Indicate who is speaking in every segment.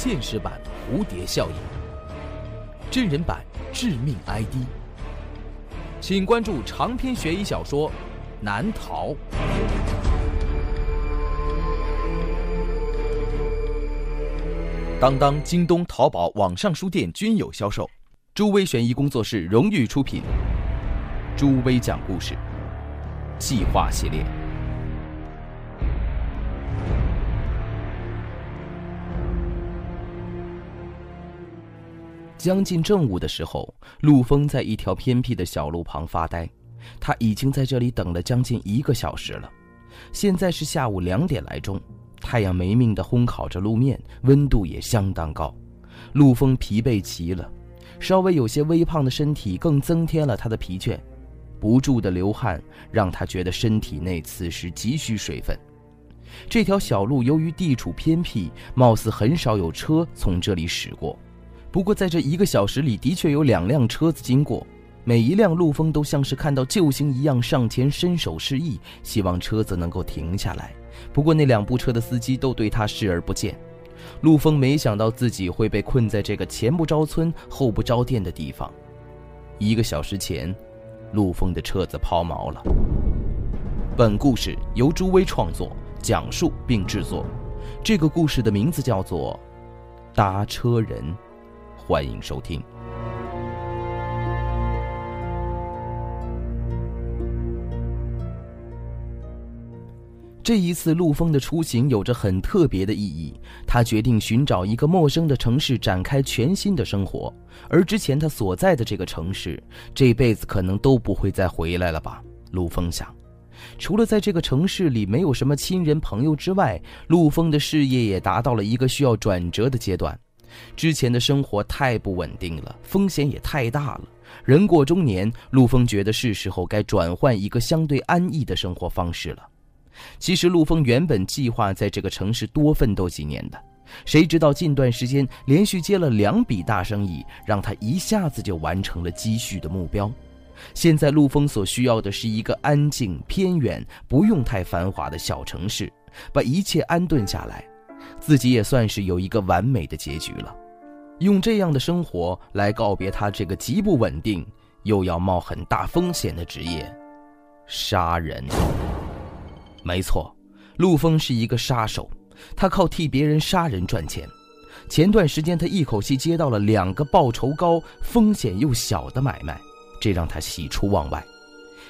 Speaker 1: 现实版蝴蝶效应，真人版致命 ID，请关注长篇悬疑小说《难逃》。当当、京东、淘宝网上书店均有销售。朱威悬疑工作室荣誉出品。朱威讲故事，计划系列。将近正午的时候，陆峰在一条偏僻的小路旁发呆。他已经在这里等了将近一个小时了。现在是下午两点来钟，太阳没命地烘烤着路面，温度也相当高。陆峰疲惫极了，稍微有些微胖的身体更增添了他的疲倦。不住的流汗让他觉得身体内此时急需水分。这条小路由于地处偏僻，貌似很少有车从这里驶过。不过，在这一个小时里，的确有两辆车子经过，每一辆陆风都像是看到救星一样上前伸手示意，希望车子能够停下来。不过，那两部车的司机都对他视而不见。陆风没想到自己会被困在这个前不着村后不着店的地方。一个小时前，陆风的车子抛锚了。本故事由朱威创作、讲述并制作，这个故事的名字叫做《搭车人》。欢迎收听。这一次陆风的出行有着很特别的意义。他决定寻找一个陌生的城市，展开全新的生活。而之前他所在的这个城市，这辈子可能都不会再回来了吧？陆风想。除了在这个城市里没有什么亲人朋友之外，陆风的事业也达到了一个需要转折的阶段。之前的生活太不稳定了，风险也太大了。人过中年，陆峰觉得是时候该转换一个相对安逸的生活方式了。其实，陆峰原本计划在这个城市多奋斗几年的，谁知道近段时间连续接了两笔大生意，让他一下子就完成了积蓄的目标。现在，陆峰所需要的是一个安静、偏远、不用太繁华的小城市，把一切安顿下来。自己也算是有一个完美的结局了，用这样的生活来告别他这个极不稳定又要冒很大风险的职业——杀人。没错，陆峰是一个杀手，他靠替别人杀人赚钱。前段时间他一口气接到了两个报酬高、风险又小的买卖，这让他喜出望外。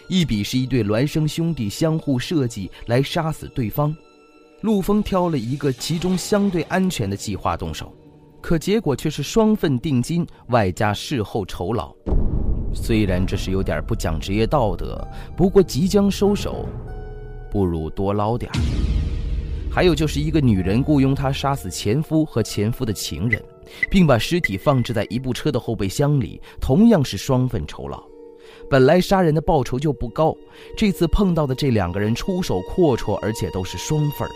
Speaker 1: 一笔是一对孪生兄弟相互设计来杀死对方。陆峰挑了一个其中相对安全的计划动手，可结果却是双份定金外加事后酬劳。虽然这是有点不讲职业道德，不过即将收手，不如多捞点还有就是一个女人雇佣他杀死前夫和前夫的情人，并把尸体放置在一部车的后备箱里，同样是双份酬劳。本来杀人的报酬就不高，这次碰到的这两个人出手阔绰，而且都是双份儿。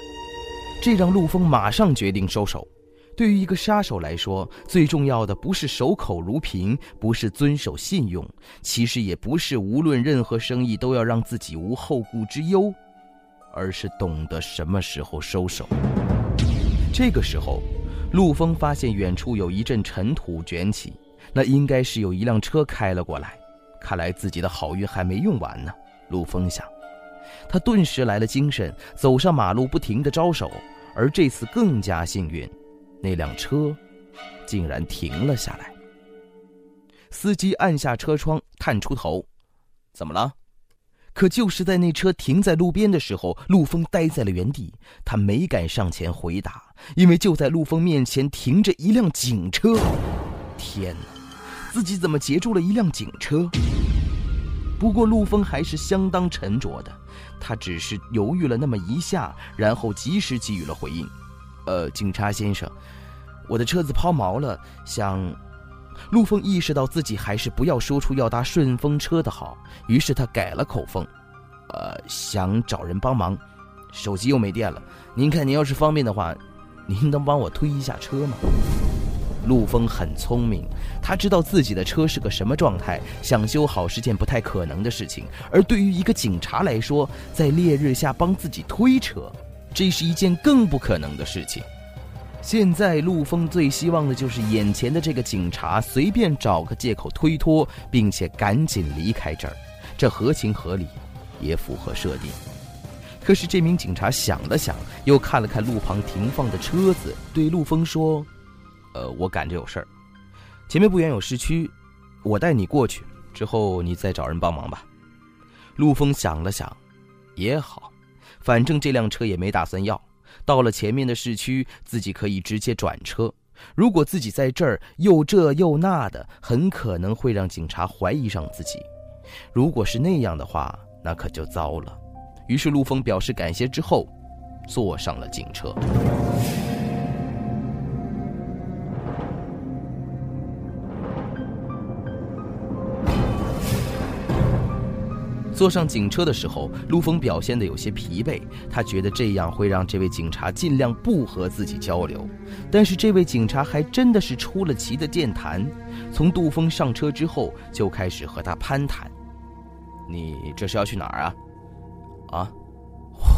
Speaker 1: 这让陆峰马上决定收手。对于一个杀手来说，最重要的不是守口如瓶，不是遵守信用，其实也不是无论任何生意都要让自己无后顾之忧，而是懂得什么时候收手。这个时候，陆峰发现远处有一阵尘土卷起，那应该是有一辆车开了过来。看来自己的好运还没用完呢，陆峰想。他顿时来了精神，走上马路，不停地招手。而这次更加幸运，那辆车竟然停了下来。司机按下车窗，探出头：“怎么了？”可就是在那车停在路边的时候，陆峰呆在了原地。他没敢上前回答，因为就在陆峰面前停着一辆警车。天哪，自己怎么截住了一辆警车？不过陆峰还是相当沉着的，他只是犹豫了那么一下，然后及时给予了回应。呃，警察先生，我的车子抛锚了，想……陆峰意识到自己还是不要说出要搭顺风车的好，于是他改了口风，呃，想找人帮忙，手机又没电了。您看，您要是方便的话，您能帮我推一下车吗？陆峰很聪明，他知道自己的车是个什么状态，想修好是件不太可能的事情。而对于一个警察来说，在烈日下帮自己推车，这是一件更不可能的事情。现在陆丰最希望的就是眼前的这个警察随便找个借口推脱，并且赶紧离开这儿，这合情合理，也符合设定。可是这名警察想了想，又看了看路旁停放的车子，对陆丰说：“呃，我赶着有事儿，前面不远有市区，我带你过去，之后你再找人帮忙吧。”陆峰想了想，也好，反正这辆车也没打算要。到了前面的市区，自己可以直接转车。如果自己在这儿又这又那的，很可能会让警察怀疑上自己。如果是那样的话，那可就糟了。于是陆峰表示感谢之后，坐上了警车。坐上警车的时候，陆峰表现得有些疲惫。他觉得这样会让这位警察尽量不和自己交流。但是这位警察还真的是出了奇的健谈，从杜峰上车之后就开始和他攀谈：“你这是要去哪儿啊？啊，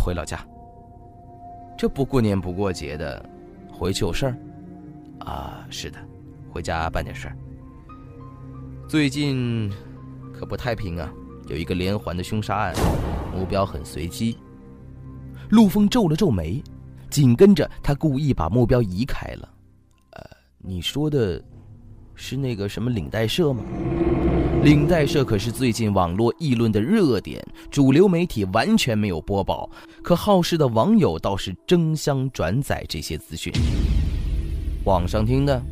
Speaker 1: 回老家。这不过年不过节的，回去有事儿？啊，是的，回家办点事儿。最近可不太平啊。”有一个连环的凶杀案，目标很随机。陆峰皱了皱眉，紧跟着他故意把目标移开了。呃，你说的，是那个什么领带社吗？领带社可是最近网络议论的热点，主流媒体完全没有播报，可好事的网友倒是争相转载这些资讯。网上听的，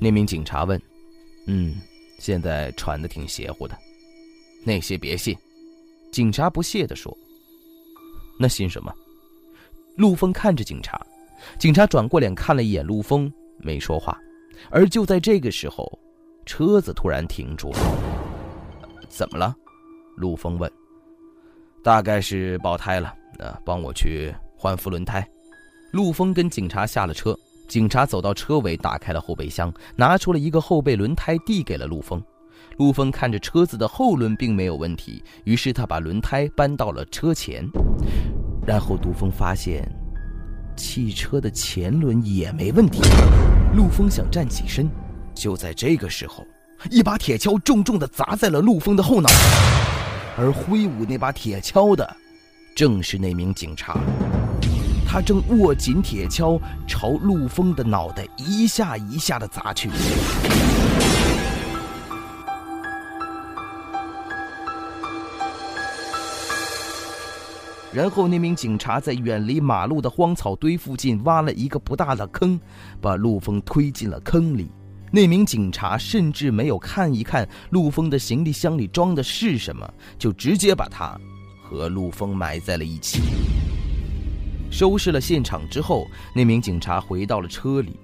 Speaker 1: 那名警察问：“嗯，现在传的挺邪乎的。”那些别信，警察不屑地说。那信什么？陆峰看着警察，警察转过脸看了一眼陆峰，没说话。而就在这个时候，车子突然停住了。怎么了？陆峰问。大概是爆胎了，那帮我去换副轮胎。陆峰跟警察下了车，警察走到车尾，打开了后备箱，拿出了一个后备轮胎，递给了陆峰。陆峰看着车子的后轮并没有问题，于是他把轮胎搬到了车前。然后杜峰发现，汽车的前轮也没问题。陆峰想站起身，就在这个时候，一把铁锹重重地砸在了陆峰的后脑，而挥舞那把铁锹的，正是那名警察。他正握紧铁锹，朝陆峰的脑袋一下一下地砸去。然后，那名警察在远离马路的荒草堆附近挖了一个不大的坑，把陆峰推进了坑里。那名警察甚至没有看一看陆峰的行李箱里装的是什么，就直接把他和陆峰埋在了一起。收拾了现场之后，那名警察回到了车里。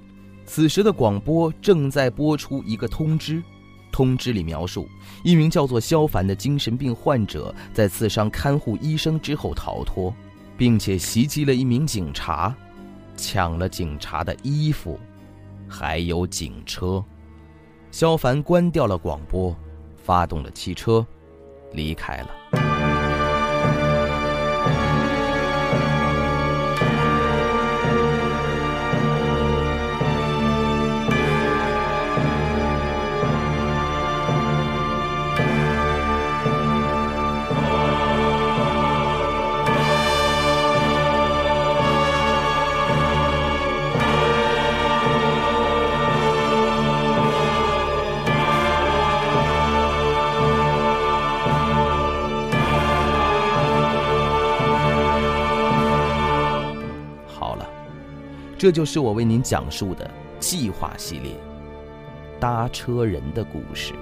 Speaker 1: 此时的广播正在播出一个通知。通知里描述，一名叫做萧凡的精神病患者在刺伤看护医生之后逃脱，并且袭击了一名警察，抢了警察的衣服，还有警车。萧凡关掉了广播，发动了汽车，离开了。这就是我为您讲述的计划系列《搭车人的故事》。